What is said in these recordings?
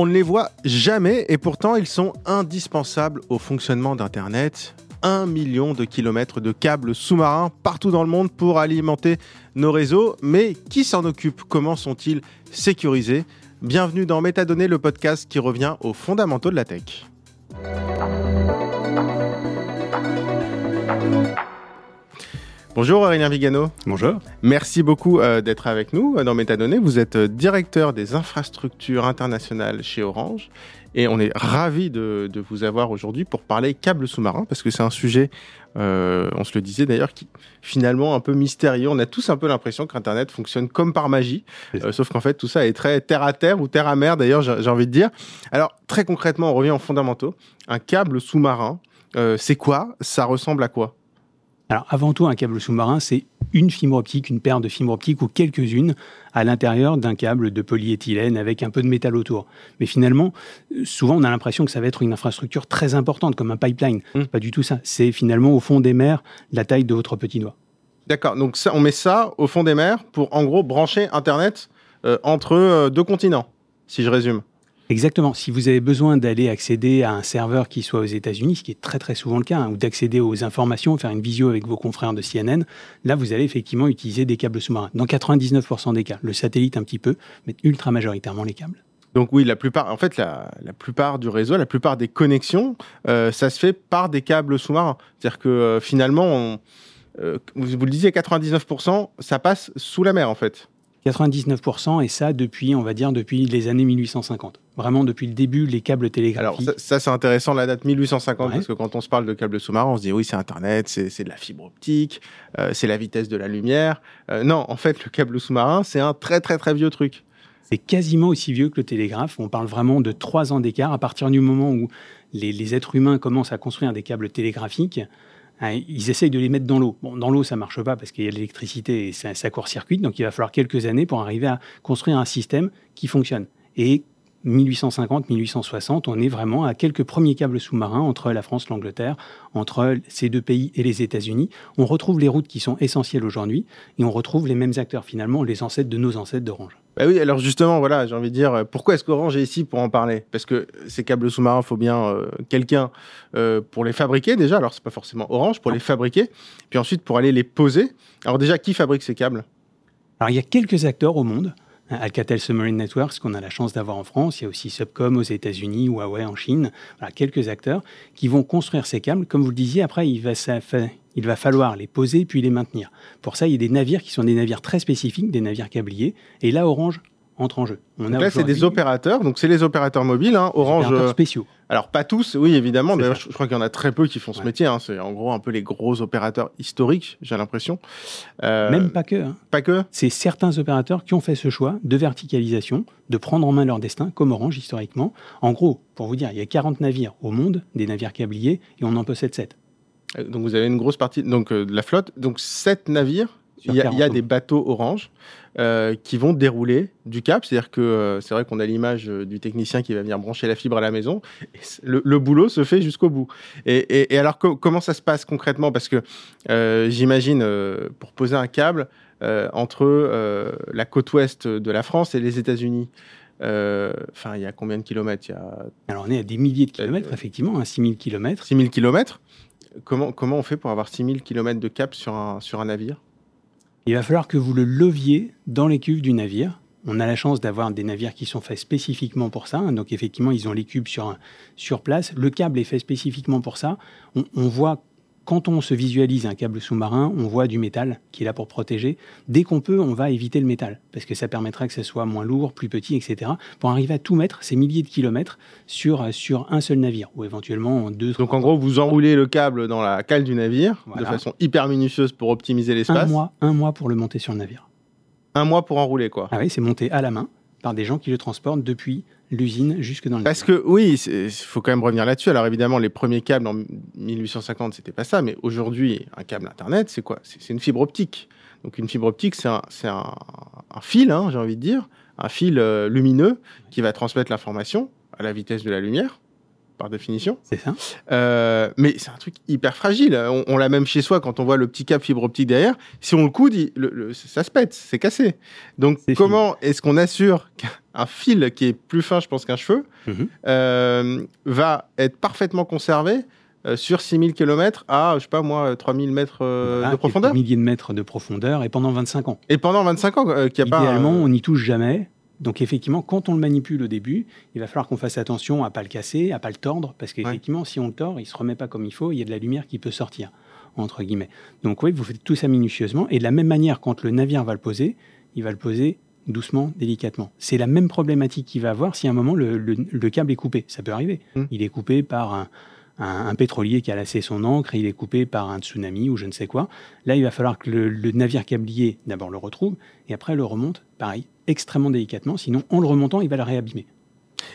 On ne les voit jamais et pourtant ils sont indispensables au fonctionnement d'Internet. Un million de kilomètres de câbles sous-marins partout dans le monde pour alimenter nos réseaux. Mais qui s'en occupe? Comment sont-ils sécurisés? Bienvenue dans Métadonnées, le podcast qui revient aux fondamentaux de la tech. Bonjour Aurélien Vigano. Bonjour. Merci beaucoup euh, d'être avec nous euh, dans Métadonnées. Vous êtes euh, directeur des infrastructures internationales chez Orange et on est ravi de, de vous avoir aujourd'hui pour parler câbles sous-marins parce que c'est un sujet, on se le disait d'ailleurs, qui finalement un peu mystérieux. On a tous un peu l'impression qu'Internet fonctionne comme par magie, sauf qu'en fait tout ça est très terre à terre ou terre à mer d'ailleurs, j'ai envie de dire. Alors très concrètement, on revient aux fondamentaux. Un câble sous-marin, c'est quoi? Ça ressemble à quoi? Alors avant tout, un câble sous-marin, c'est une fibre optique, une paire de fibres optiques ou quelques-unes à l'intérieur d'un câble de polyéthylène avec un peu de métal autour. Mais finalement, souvent on a l'impression que ça va être une infrastructure très importante comme un pipeline. Mmh. Pas du tout ça. C'est finalement au fond des mers la taille de votre petit doigt. D'accord, donc ça, on met ça au fond des mers pour en gros brancher Internet euh, entre euh, deux continents, si je résume. Exactement. Si vous avez besoin d'aller accéder à un serveur qui soit aux États-Unis, ce qui est très très souvent le cas, hein, ou d'accéder aux informations, faire une visio avec vos confrères de CNN, là vous allez effectivement utiliser des câbles sous-marins. Dans 99% des cas, le satellite un petit peu, mais ultra majoritairement les câbles. Donc oui, la plupart, en fait, la, plupart du réseau, la plupart des connexions, euh, ça se fait par des câbles sous-marins. C'est-à-dire que euh, finalement, euh, vous le disiez, 99%, ça passe sous la mer en fait. 99% et ça depuis, on va dire, depuis les années 1850. Vraiment depuis le début, les câbles Alors télégraphiques. ça, ça, c'est intéressant la date 1850 Ouais. parce que quand on se parle de câbles sous-marins, on se dit oui c'est Internet, c'est c'est de la fibre optique, euh, c'est la vitesse de la lumière. Euh, non, en fait le câble sous-marin c'est un très très très vieux truc. C'est quasiment aussi vieux que le télégraphe. On parle vraiment de trois ans d'écart. À partir du moment où les, les êtres humains commencent à construire des câbles télégraphiques, hein, ils essayent de les mettre dans l'eau. Dans l'eau, ça marche pas parce qu'il y a de l'électricité et ça, court-circuite. Donc, il va falloir quelques années pour arriver à construire un système qui fonctionne. 1850-1860, on est vraiment à quelques premiers câbles sous-marins entre la France, l'Angleterre, entre ces deux pays et les États-Unis. On retrouve les routes qui sont essentielles aujourd'hui et on retrouve les mêmes acteurs finalement, les ancêtres de nos ancêtres d'Orange. Bah oui, alors justement, voilà, j'ai envie de dire, pourquoi est-ce qu'Orange est ici pour en parler? Parce que ces câbles sous-marins, il faut bien euh, quelqu'un euh, pour les fabriquer déjà. Alors, c'est pas forcément Orange, pour les fabriquer. Puis ensuite, pour aller les poser. Alors déjà, qui fabrique ces câbles? Alors, il y a quelques acteurs au monde. Alcatel Submarine Networks, qu'on a la chance d'avoir en France. Il y a aussi Subcom aux États-Unis, Huawei en Chine. Quelques acteurs qui vont construire ces câbles. Comme vous le disiez, après, il va, il va falloir les poser puis les maintenir. Pour ça, il y a des navires qui sont des navires très spécifiques, des navires câbliers. Et là, Orange entre en jeu. On Donc là, c'est des opérateurs. Donc, c'est les opérateurs mobiles. hein. Orange, opérateurs euh, spéciaux. alors pas tous, oui, évidemment. D'ailleurs, je, je crois qu'il y en a très peu qui font ce métier. hein. C'est en gros un peu les gros opérateurs historiques, j'ai l'impression. Euh, Même pas que. hein. pas que. c'est certains opérateurs qui ont fait ce choix de verticalisation, de prendre en main leur destin, comme Orange historiquement. En gros, pour vous dire, il y a 40 navires au monde, des navires câbliers, et on en possède 7. Euh, Donc vous avez une grosse partie donc, euh, de la flotte. Donc sept navires. Il y, a, il y a 40. des bateaux orange euh, qui vont dérouler du cap. C'est-à-dire que euh, c'est vrai qu'on a l'image euh, du technicien qui va venir brancher la fibre à la maison. Et le, le boulot se fait jusqu'au bout. Et, et- et alors co- comment ça se passe concrètement? Parce que euh, j'imagine euh, pour poser un câble euh, entre euh, la côte ouest de la France et les États-Unis. euh, Enfin, il y a combien de kilomètres? Il y a Alors on est à des milliers de kilomètres, Euh, effectivement, à 6000 kilomètres. 6000 kilomètres. Comment, comment on fait pour avoir 6000 kilomètres de cap sur un, sur un navire? Il va falloir que vous le leviez dans les cuves du navire. On a la chance d'avoir des navires qui sont faits spécifiquement pour ça. hein. Donc effectivement, ils ont les cubes sur, sur place. Le câble est fait spécifiquement pour ça. On voit, quand on se visualise un câble sous-marin, on voit du métal qui est là pour protéger. Dès qu'on peut, on va éviter le métal parce que ça permettra que ce soit moins lourd, plus petit, etc. Pour arriver à tout mettre, ces milliers de kilomètres, sur, sur un seul navire ou éventuellement en deux. Donc en gros, vous enroulez le câble dans la cale du navire Voilà. de façon hyper minutieuse pour optimiser un l'espace. mois, un mois pour le monter sur le navire. Un mois pour enrouler quoi. Ah oui, c'est monté à la main. par des gens qui le transportent depuis l'usine jusque dans le Parce que oui, il faut quand même revenir là-dessus. Alors évidemment, les premiers câbles en 1850, c'était pas ça, mais aujourd'hui, un câble Internet, c'est quoi? C'est une fibre optique. Donc une fibre optique, c'est un, un, fil, hein, j'ai envie de dire, un fil euh, lumineux qui va transmettre l'information à la vitesse de la lumière par définition. C'est ça. Euh, mais c'est un truc hyper fragile. On, l'a même chez soi quand on voit le petit câble fibre optique derrière. Si on le coude, ça se pète, c'est cassé. Donc comment est-ce qu'on assure qu'un fil qui est plus fin, je pense, qu'un cheveu, mhm. euh, va être parfaitement conservé euh, sur 6000 km à, je sais pas moi, 3000 mètres de profondeur? Milliers de mètres de profondeur et pendant 25 ans. Et pendant 25 ans, qui a Idéalement, on n'y touche jamais. Donc effectivement, quand on le manipule au début, il va falloir qu'on fasse attention à pas le casser, à pas le tordre, parce qu'effectivement, si on le tord, il se remet pas comme il faut, il y a de la lumière qui peut sortir, entre guillemets. Donc oui, vous faites tout ça minutieusement, et de la même manière, quand le navire va le poser, il va le poser doucement, délicatement. C'est la même problématique qu'il va avoir si à un moment le, câble est coupé. Ça peut arriver. Mmh. Il est coupé par un, un, pétrolier qui a lassé son encre, il est coupé par un tsunami ou je ne sais quoi. Là, il va falloir que le, navire câblier d'abord le retrouve et après le remonte, pareil, extrêmement délicatement, sinon en le remontant, il va le réabîmer.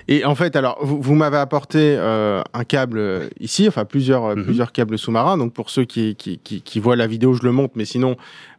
Et en fait, alors, vous, m'avez apporté euh, un câble euh, ici, enfin plusieurs, mhm. plusieurs câbles sous-marins. Donc, pour ceux qui, qui, voient la vidéo, je le montre, mais sinon,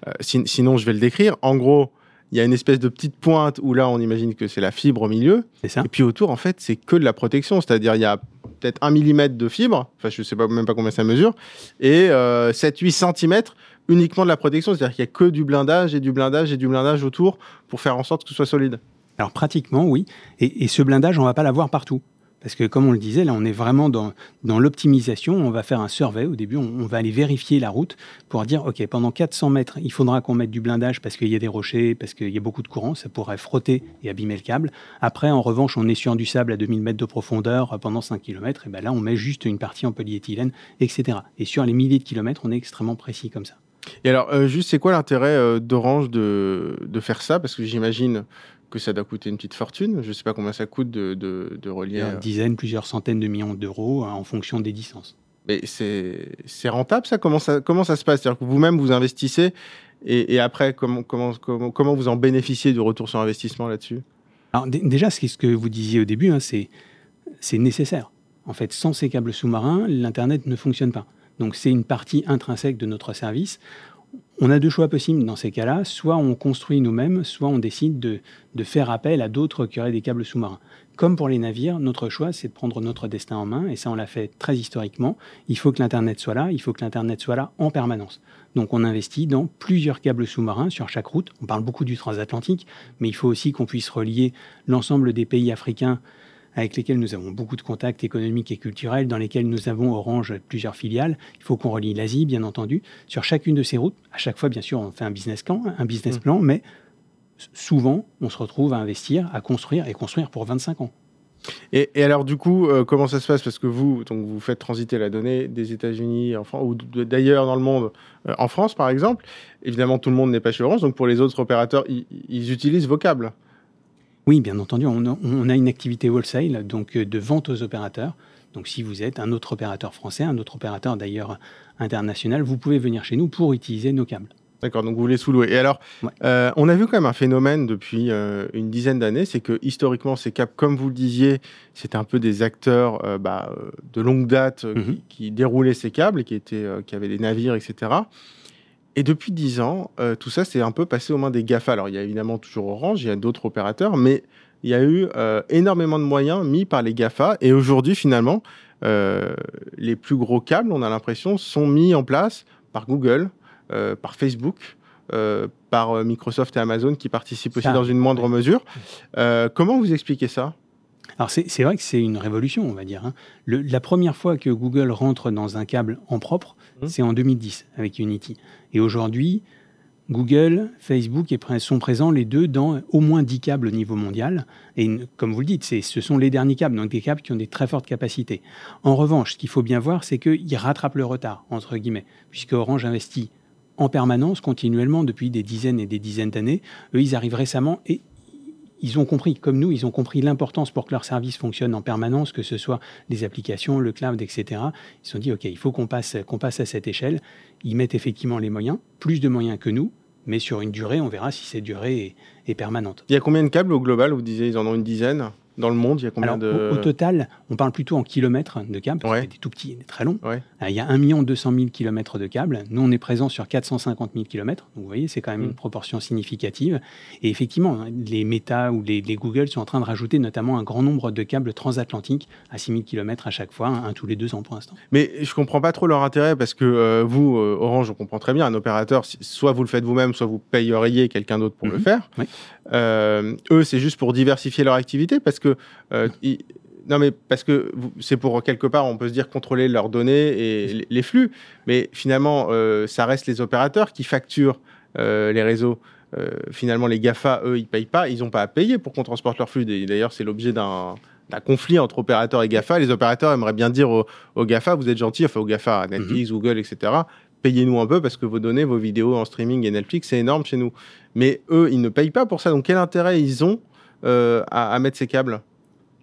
euh, sinon, je vais le décrire. En gros, il y a une espèce de petite pointe où là, on imagine que c'est la fibre au milieu. C'est ça. Et puis autour, en fait, c'est que de la protection. C'est-à-dire, il y a peut-être un millimètre de fibre, enfin, je sais pas, même pas combien ça mesure, et 7-8 cm uniquement de la protection. C'est-à-dire qu'il n'y a que du blindage et du blindage et du blindage autour pour faire en sorte que ce soit solide. Alors pratiquement, oui. Et, et ce blindage, on ne va pas l'avoir partout. Parce que comme on le disait, là, on est vraiment dans, dans l'optimisation. On va faire un survey. Au début, on, va aller vérifier la route pour dire, OK, pendant 400 mètres, il faudra qu'on mette du blindage parce qu'il y a des rochers, parce qu'il y a beaucoup de courant. Ça pourrait frotter et abîmer le câble. Après, en revanche, on est sur du sable à 2000 mètres de profondeur pendant 5 km. Et ben là, on met juste une partie en polyéthylène, etc. Et sur les milliers de kilomètres, on est extrêmement précis comme ça. Et alors, euh, juste, c'est quoi l'intérêt euh, d'Orange de, de, faire ça? Parce que j'imagine que ça doit coûter une petite fortune. Je ne sais pas combien ça coûte de, de, relier. Une dizaine, plusieurs centaines de millions d'euros hein, en fonction des distances. Mais c'est rentable ça? Comment, ça comment ça se passe? C'est-à-dire que vous-même vous investissez et, après comment, comment, comment, vous en bénéficiez du retour sur investissement là-dessus? Alors déjà, ce que vous disiez au début, hein, c'est nécessaire. En fait, sans ces câbles sous-marins, l'Internet ne fonctionne pas. Donc c'est une partie intrinsèque de notre service on a deux choix possibles dans ces cas-là. Soit on construit nous-mêmes, soit on décide de, faire appel à d'autres qui auraient des câbles sous-marins. Comme pour les navires, notre choix, c'est de prendre notre destin en main, et ça, on l'a fait très historiquement. Il faut que l'Internet soit là, il faut que l'Internet soit là en permanence. Donc on investit dans plusieurs câbles sous-marins sur chaque route. On parle beaucoup du transatlantique, mais il faut aussi qu'on puisse relier l'ensemble des pays africains avec lesquels nous avons beaucoup de contacts économiques et culturels, dans lesquels nous avons Orange plusieurs filiales. Il faut qu'on relie l'Asie, bien entendu, sur chacune de ces routes. À chaque fois, bien sûr, on fait un business plan, un business mmh. plan, mais souvent, on se retrouve à investir, à construire et construire pour 25 ans. Et, alors du coup, euh, comment ça se passe? Parce que vous, donc vous faites transiter la donnée des États-Unis, ou d'ailleurs dans le monde, euh, en France par exemple. Évidemment, tout le monde n'est pas chez Orange, donc pour les autres opérateurs, ils, ils utilisent vos câbles. Oui, bien entendu, on a, une activité wholesale, donc euh, de vente aux opérateurs. Donc si vous êtes un autre opérateur français, un autre opérateur d'ailleurs international, vous pouvez venir chez nous pour utiliser nos câbles. D'accord, donc vous les sous-louer. Et alors, euh, on a vu quand même un phénomène depuis euh, une dizaine d'années, c'est que historiquement, ces câbles, comme vous le disiez, c'était un peu des acteurs bah, de longue date mm-hmm. qui, déroulaient ces câbles, et qui, étaient, qui avaient des navires, etc. Et depuis 10 ans, euh, tout ça, c'est un peu passé aux mains des GAFA. Alors, il y a évidemment toujours Orange, il y a d'autres opérateurs, mais il y a eu euh, énormément de moyens mis par les GAFA. Et aujourd'hui, finalement, euh, les plus gros câbles, on a l'impression, sont mis en place par Google, par Facebook, par Microsoft et Amazon, qui participent aussi dans une moindre mesure. comment vous expliquez ça? Alors c'est vrai que c'est une révolution, on va dire. Hein. la première fois que Google rentre dans un câble en propre, mmh. c'est en 2010 avec Unity. Et aujourd'hui, Google, Facebook sont présents les deux dans au moins 10 câbles au niveau mondial. Et comme vous le dites, ce sont les derniers câbles, donc des câbles qui ont des très fortes capacités. En revanche, ce qu'il faut bien voir, c'est qu'ils rattrapent le retard, entre guillemets, puisque Orange investit en permanence, continuellement, depuis des dizaines et des dizaines d'années. Eux, ils arrivent récemment et ils ont compris, comme nous, ils ont compris l'importance pour que leur service fonctionne en permanence, que ce soit les applications, le cloud, etc. Ils se sont dit, OK, il faut qu'on passe, passe à cette échelle. Ils mettent effectivement les moyens, plus de moyens que nous, mais sur une durée, on verra si cette durée est, est permanente. Il y a combien de câbles au global? Vous disiez, ils en ont une dizaine dans le monde, il y a combien Alors, de... au, au total, on parle plutôt en kilomètres de câbles, parce Ouais. que c'est tout petit et très long. Ouais. Euh, Il y a 1 200 000 kilomètres de câbles. Nous, on est présent sur 450 000 kilomètres. Donc, vous voyez, c'est quand même Mm. une proportion significative. Et effectivement, hein, les Meta ou les, les Google sont en train de rajouter notamment un grand nombre de câbles transatlantiques à 6 000 kilomètres à chaque fois, un, un tous les deux ans pour l'instant. Mais je comprends pas trop leur intérêt parce que euh, vous, euh, Orange, on comprend très bien, un opérateur, soit vous le faites vous-même, soit vous payeriez quelqu'un d'autre pour le Mhm. faire. Oui. Euh, eux, c'est juste pour diversifier leur activité parce que euh, non mais parce que c'est pour quelque part, on peut se dire contrôler leurs données et les- flux, mais finalement, euh, ça reste les opérateurs qui facturent euh, les réseaux. Euh, finalement, les Gafa, eux, ils payent pas, ils n'ont pas à payer pour qu'on transporte leurs flux. D'ailleurs, c'est l'objet d'un conflit entre opérateurs et GAFA. Les opérateurs aimeraient bien dire aux, aux GAFA, vous êtes gentils, enfin aux GAFA, Netflix, Google, etc. Payez-nous un peu parce que vos données, vos vidéos en streaming et Netflix, c'est énorme chez nous. Mais eux, ils ne payent pas pour ça. Donc quel intérêt ils ont euh, à, à mettre ces câbles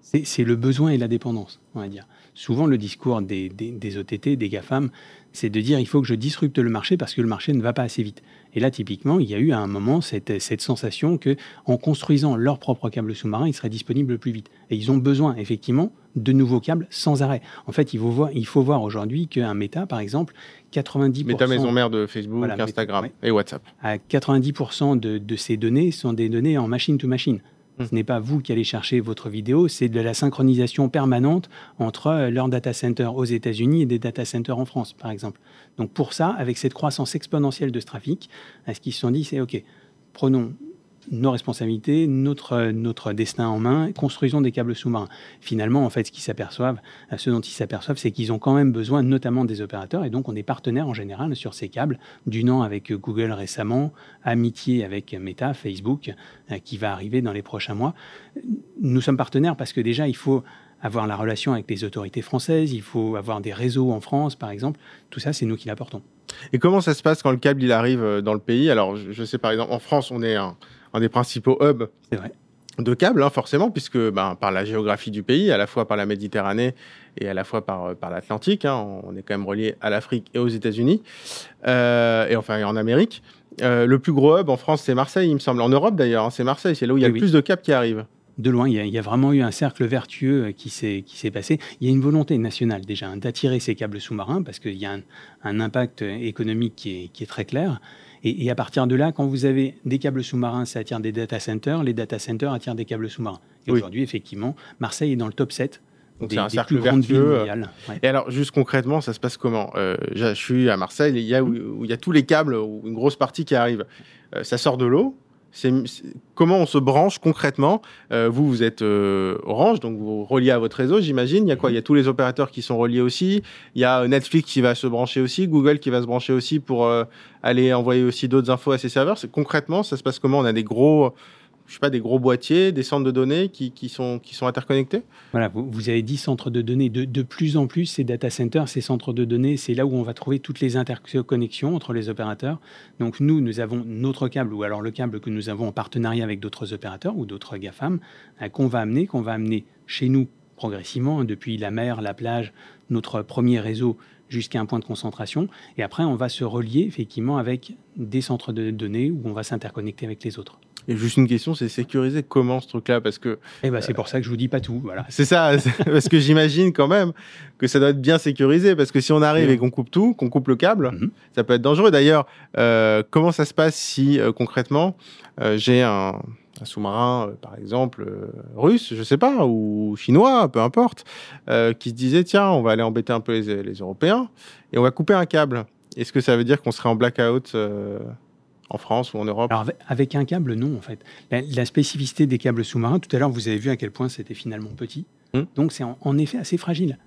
C'est le besoin et la dépendance, on va dire. Souvent, le discours des, des, des OTT, des GAFAM, c'est de dire il faut que je disrupte le marché parce que le marché ne va pas assez vite. Et là, typiquement, il y a eu à un moment cette, cette sensation que, en construisant leur propre câble sous-marin, ils seraient disponibles plus vite. Et ils ont besoin, effectivement, de nouveaux câbles sans arrêt. En fait, il faut voir, il faut voir aujourd'hui qu'un Meta, par exemple, 90%, Meta maison mère de Facebook, Voilà, Meta, Instagram ouais. et WhatsApp. à 90% de, de ces données sont des données en machine to machine. Ce n'est pas vous qui allez chercher votre vidéo, c'est de la synchronisation permanente entre euh, leurs data centers aux États-Unis et des data centers en France, par exemple. Donc pour ça, avec cette croissance exponentielle de ce trafic, ce qu'ils se sont dit, c'est OK, prenons nos responsabilités, notre, notre destin en main, construisons des câbles sous-marins. Finalement, en fait, ce qu'ils s'aperçoivent, euh, ce dont ils s'aperçoivent, c'est qu'ils ont quand même besoin, notamment des opérateurs, et donc on est partenaire en général sur ces câbles, du nom avec Google récemment, amitié avec Meta, Facebook, euh, qui va arriver dans les prochains mois. Nous sommes partenaires parce que déjà, il faut avoir la relation avec les autorités françaises, il faut avoir des réseaux en France, par exemple. Tout ça, c'est nous qui l'apportons. Et comment ça se passe quand le câble il arrive euh, dans le pays? Alors, je sais par exemple, en France, on est un, un des principaux hubs C'est vrai. de câbles, hein, forcément, puisque ben, par la géographie du pays, à la fois par la Méditerranée et à la fois par, euh, par l'Atlantique, hein, on est quand même relié à l'Afrique et aux États-Unis, euh, et enfin en Amérique. Euh, le plus gros hub en France, c'est Marseille, il me semble. En Europe d'ailleurs, hein, c'est Marseille, c'est là où il y a Oui, le oui. plus de câbles qui arrivent. De loin, il y, a, il y a vraiment eu un cercle vertueux qui s'est passé. Il y a une volonté nationale déjà d'attirer ces câbles sous-marins parce qu'il y a un, un impact économique qui est, qui est très clair. Et, et à partir de là, quand vous avez des câbles sous-marins, ça attire des data centers. Les data centers attirent des câbles sous-marins. Et Oui. aujourd'hui, effectivement, Marseille est dans le top 7 Donc c'est un cercle vertueux. Ouais. Et alors, juste concrètement, ça se passe comment? Euh, Je suis à Marseille, il y a, où, où il y a tous les câbles, ou une grosse partie qui arrive. Euh, ça sort de l'eau. Comment on se branche concrètement? Euh, Vous, vous êtes euh, Orange, donc vous reliez à votre réseau, j'imagine. Il y a quoi? Il y a tous les opérateurs qui sont reliés aussi. Il y a euh, Netflix qui va se brancher aussi, Google qui va se brancher aussi pour euh, aller envoyer aussi d'autres infos à ses serveurs. Concrètement, ça se passe comment? On a des gros, je sais pas, des gros boîtiers, des centres de données qui, sont, interconnectés? Voilà, vous, avez 10 centres de données. De, plus en plus, ces data centers, ces centres de données, c'est là où on va trouver toutes les interconnexions entre les opérateurs. Donc nous, nous avons notre câble, ou alors le câble que nous avons en partenariat avec d'autres opérateurs ou d'autres GAFAM, euh, qu'on va amener, qu'on va amener chez nous progressivement, hein, depuis la mer, la plage, notre premier réseau jusqu'à un point de concentration. Et après, on va se relier effectivement avec des centres de données où on va s'interconnecter avec les autres. Et juste une question, c'est sécuriser comment ce truc-là Parce que Et ben, c'est pour ça que je vous dis pas tout. Voilà. C'est ça, parce que j'imagine quand même que ça doit être bien sécurisé, parce que si on arrive et qu'on coupe tout, qu'on coupe le câble, Mhm. ça peut être dangereux. D'ailleurs, euh, comment ça se passe si euh, concrètement euh, j'ai un, un sous-marin, euh, par exemple, euh, russe, je sais pas, ou chinois, peu importe, euh, qui se disait tiens, on va aller embêter un peu les, les Européens et on va couper un câble. Est-ce que ça veut dire qu'on serait en blackout euh, en France ou en Europe Alors avec- un câble, non en fait. La, la spécificité des câbles sous-marins, tout à l'heure vous avez vu à quel point c'était finalement petit. Hmm. Donc c'est en, en effet assez fragile.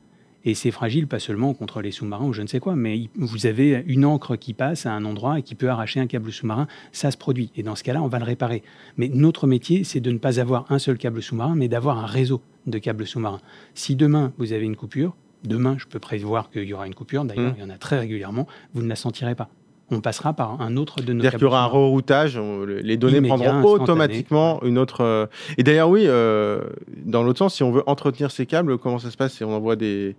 Et c'est fragile pas seulement contre les sous-marins ou je ne sais quoi, mais vous avez une encre qui passe à un endroit et qui peut arracher un câble sous-marin, ça se produit. Et dans ce cas-là, on va le réparer. Mais notre métier, c'est de ne pas avoir un seul câble sous-marin, mais d'avoir un réseau de câbles sous-marins. Si demain vous avez une coupure, demain je peux prévoir qu'il y aura une coupure, d'ailleurs Hmm. il y en a très régulièrement, vous ne la sentirez pas. On passera par un autre de nos C'est-à-dire qu'il y aura un reroutage, les données Immédiat, prendront automatiquement une autre. euh, Et d'ailleurs, oui, euh, dans l'autre sens, si on veut entretenir ces câbles, comment ça se passe? Si on envoie des,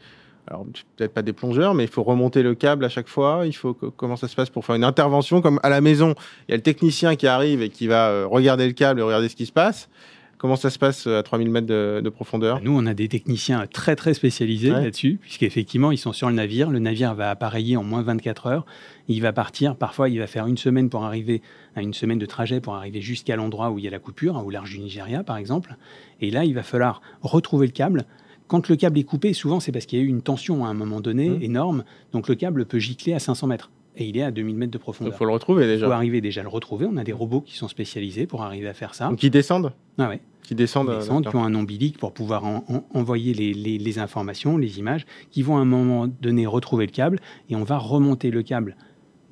alors peut-être pas des plongeurs, mais il faut remonter le câble à chaque fois. Il faut comment ça se passe pour faire une intervention comme à la maison. Il y a le technicien qui arrive et qui va euh, regarder le câble et regarder ce qui se passe. Comment ça se passe euh, à 3000 mètres de, profondeur? Nous, on a des techniciens très très spécialisés là-dessus, puisqu'effectivement, ils sont sur le navire. Le navire va appareiller en moins 24 heures. Il va partir. Parfois, il va faire une semaine pour arriver à une semaine de trajet pour arriver jusqu'à l'endroit où il y a la coupure, au large du Nigeria, par exemple. Et là, il va falloir retrouver le câble, quand le câble est coupé, souvent c'est parce qu'il y a eu une tension à un moment donné mmh. énorme, donc le câble peut gicler à 500 mètres. Et il est à 2000 mètres de profondeur. Il faut le retrouver déjà. Il faut arriver déjà à le retrouver. On a des robots qui sont spécialisés pour arriver à faire ça. Donc qui descendent Ah ouais. Qui descendent, qui, descendent, qui ont un ombilic pour pouvoir envoyer les, les, informations, les images, qui vont à un moment donné retrouver le câble et on va remonter le câble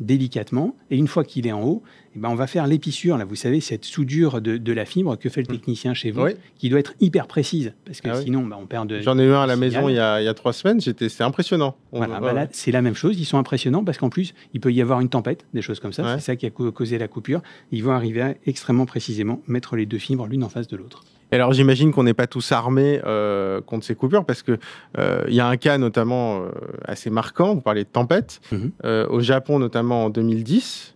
délicatement. Et une fois qu'il est en haut, eh ben on va faire l'épissure, là, vous savez, cette soudure de, la fibre que fait le mmh. technicien chez vous, qui doit être hyper précise, parce que ah sinon, bah, on perd de. J'en ai eu un à la maison il y, a, trois semaines, c'était, c'est impressionnant. voilà, bah c'est la même chose, ils sont impressionnants parce qu'en plus, il peut y avoir une tempête, des choses comme ça, c'est ça qui a causé la coupure. Ils vont arriver à extrêmement précisément mettre les deux fibres l'une en face de l'autre. Alors j'imagine qu'on n'est pas tous armés euh, contre ces coupures parce que euh, il y a un cas notamment euh, assez marquant. Vous parlez de tempête mmh au Japon notamment en 2010.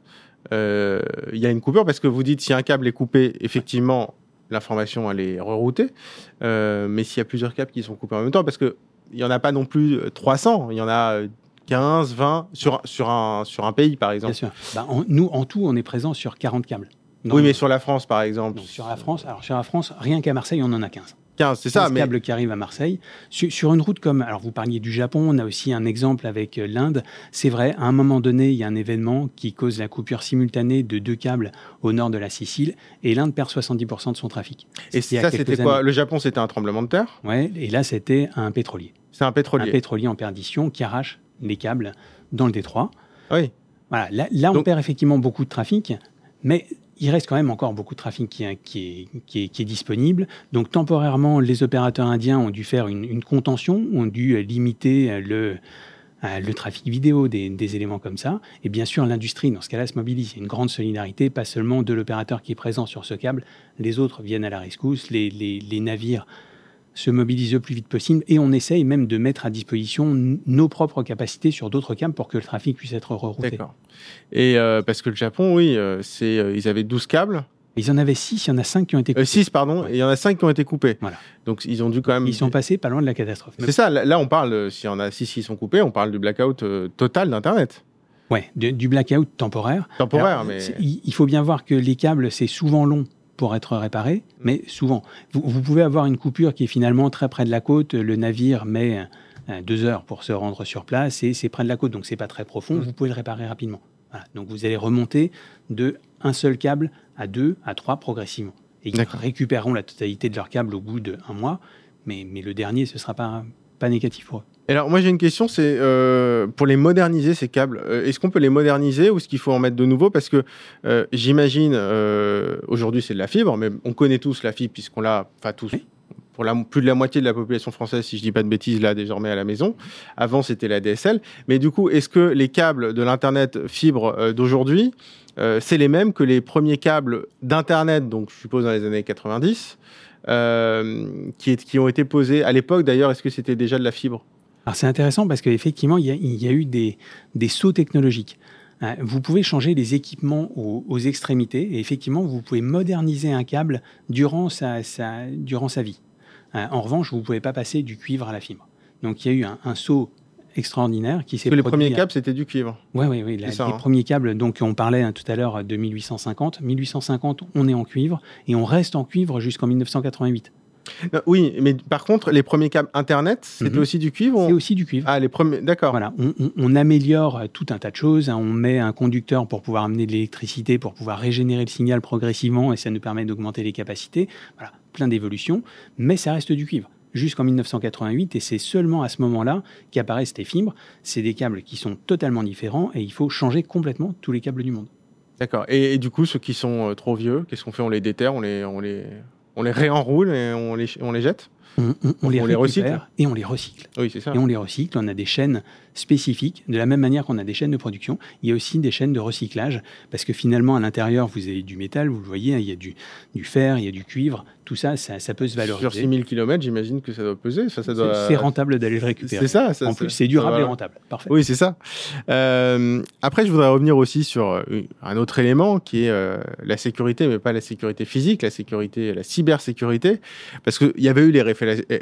Euh, il y a une coupure parce que vous dites si un câble est coupé, effectivement, l'information elle est reroutée. Mais s'il y a plusieurs câbles qui sont coupés en même temps, parce qu'il n'y en a pas non plus 300, il y en a 15, 20 sur, sur, un, sur un pays par exemple. Bien sûr. Bah, nous, en tout, on est présent sur 40 câbles. Oui, mais sur la France par exemple. sur la France, alors sur la France, rien qu'à Marseille, on en a 15 c'est ça. Mais... câbles qui arrivent à Marseille. Sur, une route comme, alors vous parliez du Japon, on a aussi un exemple avec euh, l'Inde. C'est vrai, à un moment donné, il y a un événement qui cause la coupure simultanée de deux câbles au nord de la Sicile et l'Inde perd 70% de son trafic. Et ça, c'était quoi Le Japon, c'était un tremblement de terre? Ouais, et là, c'était un pétrolier. C'est un pétrolier. Un pétrolier en perdition qui arrache les câbles dans le détroit. Oui. Voilà, là, on perd effectivement beaucoup de trafic, mais il reste quand même encore beaucoup de trafic qui, est, disponible. Donc temporairement, les opérateurs indiens ont dû faire une, contention, ont dû limiter le, trafic vidéo des, éléments comme ça. Et bien sûr, l'industrie, dans ce cas-là, se mobilise. Il y a une grande solidarité, pas seulement de l'opérateur qui est présent sur ce câble, les autres viennent à la rescousse, les navires se mobilise le plus vite possible et on essaye même de mettre à disposition nos propres capacités sur d'autres câbles pour que le trafic puisse être rerouté. D'accord. Et euh, parce que le Japon, oui, euh, c'est, euh, ils avaient 12 câbles. Ils en avaient 6, il y en a 5 qui ont été coupés. 6, pardon, et il y en a 5 qui ont été coupés. Voilà. Donc ils ont dû quand même. Ils sont passés pas loin de la catastrophe. C'est ça, là on parle, s'il y en a 6 qui sont coupés, on parle du blackout total d'Internet. Ouais, du blackout temporaire. Temporaire, mais. Il faut bien voir que les câbles, c'est souvent long pour être réparé, mais souvent. Vous, pouvez avoir une coupure qui est finalement très près de la côte, le navire met euh, deux heures pour se rendre sur place et c'est près de la côte, donc c'est pas très profond, mmh. vous pouvez le réparer rapidement. Donc vous allez remonter de un seul câble à deux, à trois progressivement. Et ils récupéreront la totalité de leur câble au bout d'un mois, mais, mais le dernier, ce ne sera pas, pas négatif pour eux. Alors moi j'ai une question, c'est euh, pour les moderniser ces câbles, euh, est-ce qu'on peut les moderniser ou est-ce qu'il faut en mettre de nouveau? Parce que euh, j'imagine, aujourd'hui c'est de la fibre, mais on connaît tous la fibre puisqu'on l'a, enfin tous, pour la, plus de la moitié de la population française, si je dis pas de bêtises, là désormais à la maison. Avant c'était la DSL, mais du coup est-ce que les câbles de l'internet fibre d'aujourd'hui, c'est les mêmes que les premiers câbles d'internet, donc je suppose dans les années 90, qui, qui ont été posés à l'époque d'ailleurs Est-ce que c'était déjà de la fibre? Alors c'est intéressant parce qu'effectivement, il, y a eu des, sauts technologiques. Euh, vous pouvez changer les équipements aux, extrémités et effectivement, vous pouvez moderniser un câble durant sa, durant sa vie. Euh, en revanche, vous ne pouvez pas passer du cuivre à la fibre. Donc il y a eu un, saut extraordinaire qui s'est Les premiers câbles, c'était du cuivre. Oui, oui, oui. les hein. premiers câbles, donc on parlait hein, tout à l'heure de 1850. 1850, on est en cuivre et on reste en cuivre jusqu'en 1988. Euh, oui, mais par contre, les premiers câbles Internet, c'était mhm. aussi du cuivre C'est aussi du cuivre. Ah, les premiers, d'accord. Voilà, on, améliore tout un tas de choses. Hein. On met un conducteur pour pouvoir amener de l'électricité, pour pouvoir régénérer le signal progressivement, et ça nous permet d'augmenter les capacités. Voilà, plein d'évolutions, mais ça reste du cuivre jusqu'en 1988, et c'est seulement à ce moment-là qu'apparaissent les fibres. C'est des câbles qui sont totalement différents, et il faut changer complètement tous les câbles du monde. D'accord. Et, du coup, ceux qui sont euh, trop vieux, qu'est-ce qu'on fait? On les déterre, on les, on les, on les réenroule et on les, on les jette? On, les, recycle et on les recycle. Oui, c'est ça. Et on les recycle. On a des chaînes spécifiques, de la même manière qu'on a des chaînes de production, il y a aussi des chaînes de recyclage, parce que finalement, à l'intérieur, vous avez du métal, vous le voyez, hein, il y a du, du fer, il y a du cuivre, tout ça, ça, peut se valoriser. Sur 6000 km, j'imagine que ça doit peser. Ça, ça doit... C'est rentable d'aller le récupérer. C'est ça, En plus, c'est durable et rentable. Parfait. Oui, c'est ça. Euh, après, je voudrais revenir aussi sur euh, un autre élément qui est euh, la sécurité, mais pas la sécurité physique, la sécurité, la cybersécurité. Parce qu'il y avait eu les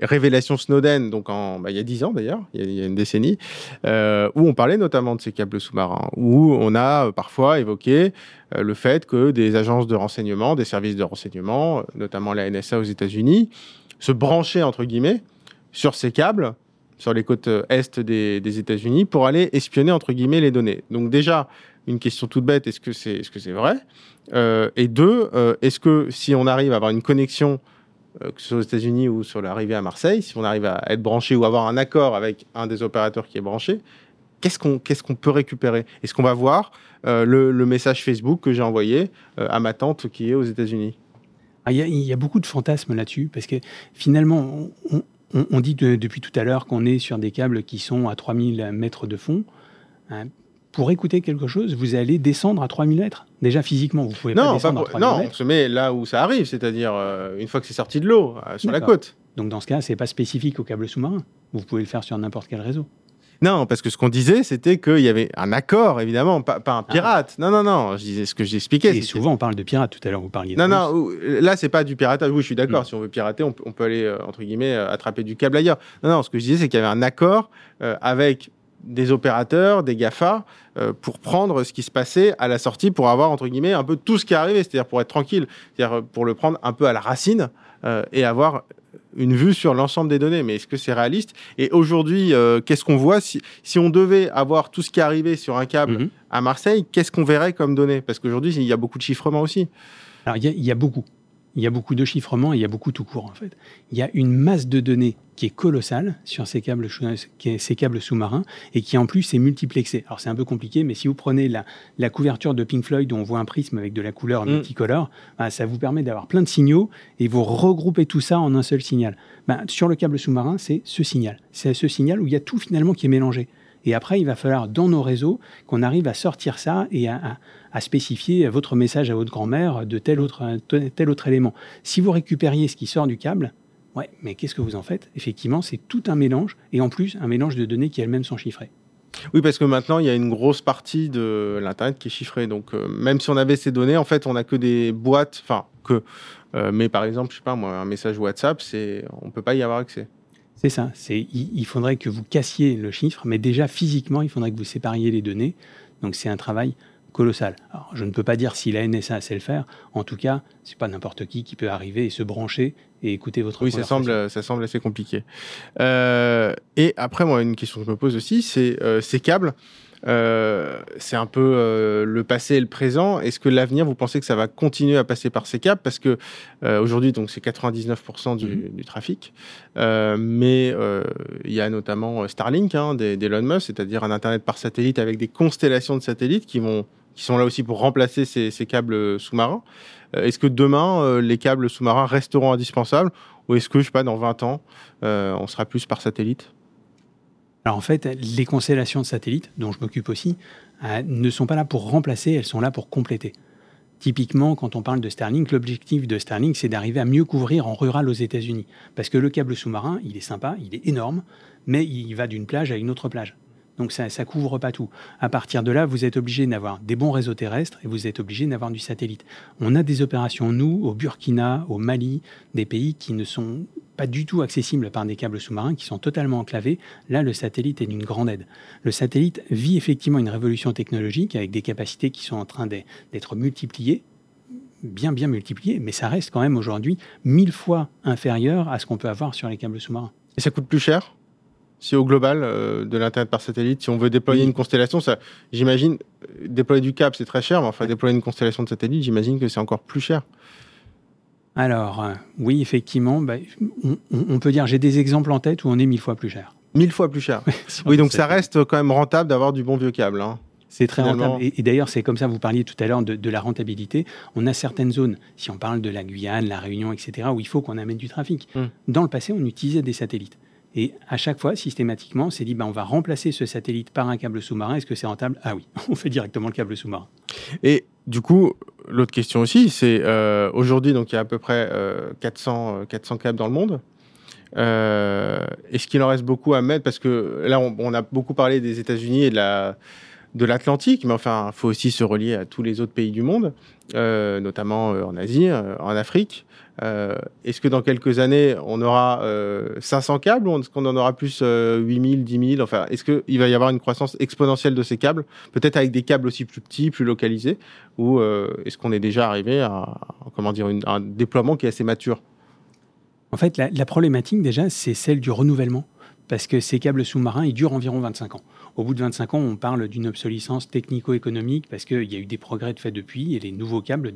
révélations Snowden, donc en, bah, il y a 10 ans d'ailleurs, il, y a une décennie, où on parlait notamment de ces câbles sous-marins, où on a parfois évoqué le fait que des agences de renseignement, des services de renseignement, notamment la NSA aux États-Unis, se branchaient, entre guillemets, sur ces câbles sur les côtes est des, États-Unis pour aller espionner entre guillemets les données. Donc déjà, une question toute bête, est-ce que c'est est -ce vrai? Euh, Et deux, euh, est-ce que si on arrive à avoir une connexion, euh, que ce soit aux États-Unis ou sur l'arrivée à Marseille, si on arrive à être branché ou avoir un accord avec un des opérateurs qui est branché, qu'est-ce qu'on qu'est-ce qu'on peut récupérer? Est-ce qu'on va voir le, message Facebook que j'ai envoyé à ma tante qui est aux États-Unis? Ah, il y, a beaucoup de fantasmes là-dessus, parce que finalement, on, dit depuis tout à l'heure qu'on est sur des câbles qui sont à 3000 mètres de fond. Hein, pour écouter quelque chose, vous allez descendre à 3000 mètres? Déjà physiquement, vous pouvez pas descendre à 3000 non, on se met là où ça arrive, c'est-à-dire euh, une fois que c'est sorti de l'eau, euh, sur la côte. Donc dans ce cas, c'est pas spécifique au câble sous-marin. Vous pouvez le faire sur n'importe quel réseau. Non, parce que ce qu'on disait, c'était qu'il y avait un accord, évidemment, pas, un ah. pirate. Non, non, non, je disais ce que j'expliquais. Et souvent, on parle de pirate. Tout à l'heure, vous parliez de Non, non, là, c'est pas du piratage. Oui, je suis d'accord. Si on veut pirater, on, peut aller, euh, entre guillemets, attraper du câble ailleurs. Non, non, ce que je disais, c'est qu'il y avait un accord avec des opérateurs, des GAFA, euh, pour prendre ce qui se passait à la sortie, pour avoir, entre guillemets, un peu tout ce qui est arrivé, c'est-à-dire pour être tranquille, c'est-à-dire pour le prendre un peu à la racine euh, et avoir une vue sur l'ensemble des données. Mais est-ce que c'est réaliste? Et aujourd'hui, euh, qu'est-ce qu'on voit? Si, si, on devait avoir tout ce qui est arrivé sur un câble mhm. à Marseille, qu'est-ce qu'on verrait comme données? Parce qu'aujourd'hui, il y a beaucoup de chiffrements aussi. Alors, il y, a beaucoup il y a beaucoup de chiffrements et il y a beaucoup tout court en fait. Il y a une masse de données qui est colossale sur ces câbles, ces câbles sous-marins et qui en plus est multiplexée. Alors c'est un peu compliqué, mais si vous prenez la, la, couverture de Pink Floyd où on voit un prisme avec de la couleur mm. multicolore, bah, ça vous permet d'avoir plein de signaux et vous regroupez tout ça en un seul signal. Bah, sur le câble sous-marin, c'est ce signal. C'est ce signal où il y a tout finalement qui est mélangé. Et après, il va falloir, dans nos réseaux, qu'on arrive à sortir ça et à, à spécifier votre message à votre grand-mère de tel autre, tel autre élément. Si vous récupériez ce qui sort du câble, ouais, mais qu'est-ce que vous en faites? Effectivement, c'est tout un mélange, et en plus, un mélange de données qui elles-mêmes sont chiffrées. Oui, parce que maintenant, il y a une grosse partie de l'Internet qui est chiffrée. Donc, euh, même si on avait ces données, en fait, on n'a que des boîtes, enfin, que... Euh, mais par exemple, je sais pas, moi, un message WhatsApp, c'est, on peut pas y avoir accès. C'est ça. C'est, il faudrait que vous cassiez le chiffre, mais déjà physiquement, il faudrait que vous sépariez les données. Donc, c'est un travail colossal. Alors, je ne peux pas dire si la NSA sait le faire. En tout cas, c'est pas n'importe qui qui peut arriver et se brancher et écouter votre Oui, ça semble, ça semble assez compliqué. Euh, et après, moi, une question que je me pose aussi, c'est euh, ces câbles. Euh, c'est un peu le passé et le présent. Est-ce que l'avenir, vous pensez que ça va continuer à passer par ces câbles? Parce que aujourd'hui, donc c'est 99% du, mhm. du, trafic, mais il y a notamment Starlink hein, d'Elon Musk, c'est-à-dire un internet par satellite avec des constellations de satellites qui vont qui sont là aussi pour remplacer ces, câbles sous-marins. Euh, est-ce que demain, euh, les câbles sous-marins resteront indispensables ou est-ce que, je sais pas, dans 20 ans, euh, on sera plus par satellite? Alors en fait, les constellations de satellites, dont je m'occupe aussi, ne sont pas là pour remplacer, elles sont là pour compléter. Typiquement, quand on parle de Starlink, l'objectif de Starlink, c'est d'arriver à mieux couvrir en rural aux États-Unis. Parce que le câble sous-marin, il est sympa, il est énorme, mais il va d'une plage à une autre plage. Donc ça ne couvre pas tout. À partir de là, vous êtes obligé d'avoir des bons réseaux terrestres et vous êtes obligé d'avoir du satellite. On a des opérations, nous, au Burkina, au Mali, des pays qui ne sont pas du tout accessibles par des câbles sous-marins, qui sont totalement enclavés. Là, le satellite est d'une grande aide. Le satellite vit effectivement une révolution technologique avec des capacités qui sont en train d'être multipliées, bien bien multipliées, mais ça reste quand même aujourd'hui mille fois inférieur à ce qu'on peut avoir sur les câbles sous-marins. Et ça coûte plus cher? Si au global euh, de l'internet par satellite, si on veut déployer une constellation, ça, j'imagine, déployer du câble c'est très cher, mais enfin déployer une constellation de satellite, j'imagine que c'est encore plus cher. Alors euh, oui, effectivement, bah, on, peut dire, j'ai des exemples en tête où on est mille fois plus cher. Mille fois plus cher. oui, donc ça reste quand même rentable d'avoir du bon vieux câble. Hein. C'est très rentable. Et, d'ailleurs, c'est comme ça, vous parliez tout à l'heure de, la rentabilité. On a certaines zones, si on parle de la Guyane, la Réunion, etc., où il faut qu'on amène du trafic. Hmm. Dans le passé, on utilisait des satellites. Et à chaque fois, systématiquement, on s'est dit, bah, on va remplacer ce satellite par un câble sous-marin. Est-ce que c'est rentable? Ah oui, on fait directement le câble sous-marin. Et du coup, l'autre question aussi, c'est euh, aujourd'hui, donc il y a à peu près 400, euh, 400 euh, câbles dans le monde. Est-ce qu'il en reste beaucoup à mettre? Parce que là, on, a beaucoup parlé des États-Unis et de la de l'Atlantique, mais enfin, il faut aussi se relier à tous les autres pays du monde, notamment en Asie, en Afrique. est-ce que dans quelques années, on aura 500 câbles ou est-ce qu'on en aura plus 8000, 10 000 Enfin, est-ce qu'il va y avoir une croissance exponentielle de ces câbles, peut-être avec des câbles aussi plus petits, plus localisés, ou est-ce qu'on est déjà arrivé à comment dire, un déploiement qui est assez mature? En fait, la problématique déjà, c'est celle du renouvellement, parce que ces câbles sous-marins, ils durent environ 25 ans. Au bout de 25 ans, on parle d'une obsolescence technico-économique parce qu'il y a eu des progrès de fait depuis et les nouveaux câbles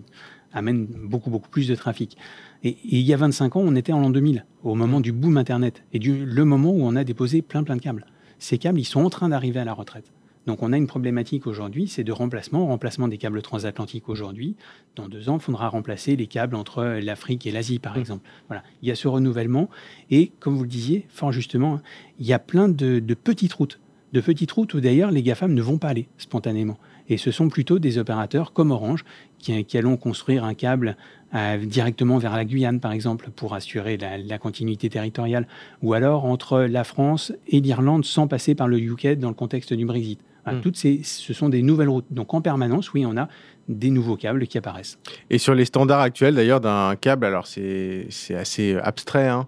amènent beaucoup, beaucoup plus de trafic. Et, il y a 25 ans, on était en l'an 2000, au moment du boom Internet et du, le moment où on a déposé plein, plein de câbles. Ces câbles, ils sont en train d'arriver à la retraite. Donc on a une problématique aujourd'hui, c'est de remplacement, remplacement des câbles transatlantiques aujourd'hui. Dans deux ans, il faudra remplacer les câbles entre l'Afrique et l'Asie, par mmh. exemple. Voilà, il y a ce renouvellement et, comme vous le disiez, fort justement, il y a plein de petites routes de petites routes où d'ailleurs les GAFAM ne vont pas aller spontanément. Et ce sont plutôt des opérateurs comme Orange qui, allons construire un câble euh, directement vers la Guyane, par exemple, pour assurer la, continuité territoriale, ou alors entre la France et l'Irlande sans passer par le UK dans le contexte du Brexit. Hmm. Toutes ces, ce sont des nouvelles routes. Donc en permanence, oui, on a des nouveaux câbles qui apparaissent. Et sur les standards actuels, d'ailleurs, d'un câble, alors c'est assez abstrait, hein,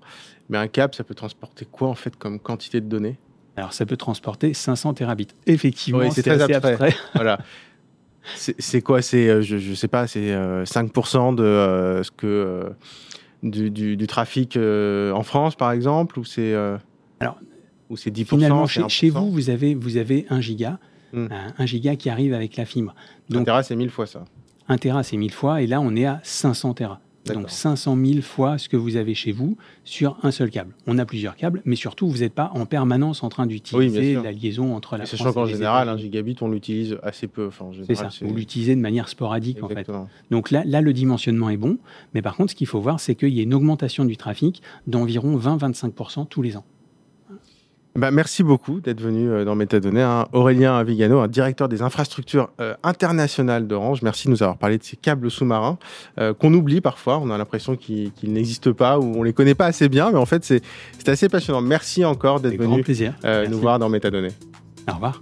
mais un câble, ça peut transporter quoi en fait comme quantité de données? Alors, ça peut transporter 500 terabits. Effectivement, c'est très abstrait. voilà. C'est quoi C'est, euh, je ne sais pas, c'est 5% euh, de euh, ce que du, trafic en France, par exemple, ou c'est alors ou c'est 10% Finalement, chez, vous, vous avez vous avez 1 giga, hmm. un, giga qui arrive avec la fibre. Donc, un Tera, c'est 1000 fois ça. Un Tera, c'est 1000 fois, et là, on est à 500 Tera. Donc 500 000 fois ce que vous avez chez vous sur un seul câble. On a plusieurs câbles, mais surtout, vous n'êtes pas en permanence en train d'utiliser la liaison entre la Sachant qu'en général, un gigabit, on l'utilise assez peu. c'est ça, vous l'utilisez de manière sporadique en fait. Donc là, là, le dimensionnement est bon, mais par contre, ce qu'il faut voir, c'est qu'il y a une augmentation du trafic d'environ 20-25% tous les ans. Bah, merci beaucoup d'être venu euh, dans Métadonnées. Hein. Aurélien Vigano, un directeur des infrastructures euh, internationales d'Orange. Merci de nous avoir parlé de ces câbles sous-marins euh, qu'on oublie parfois. On a l'impression qu'ils n'existent pas ou on les connaît pas assez bien, mais en fait, c'est assez passionnant. Merci encore d'être venu nous voir dans Métadonnées. Au revoir.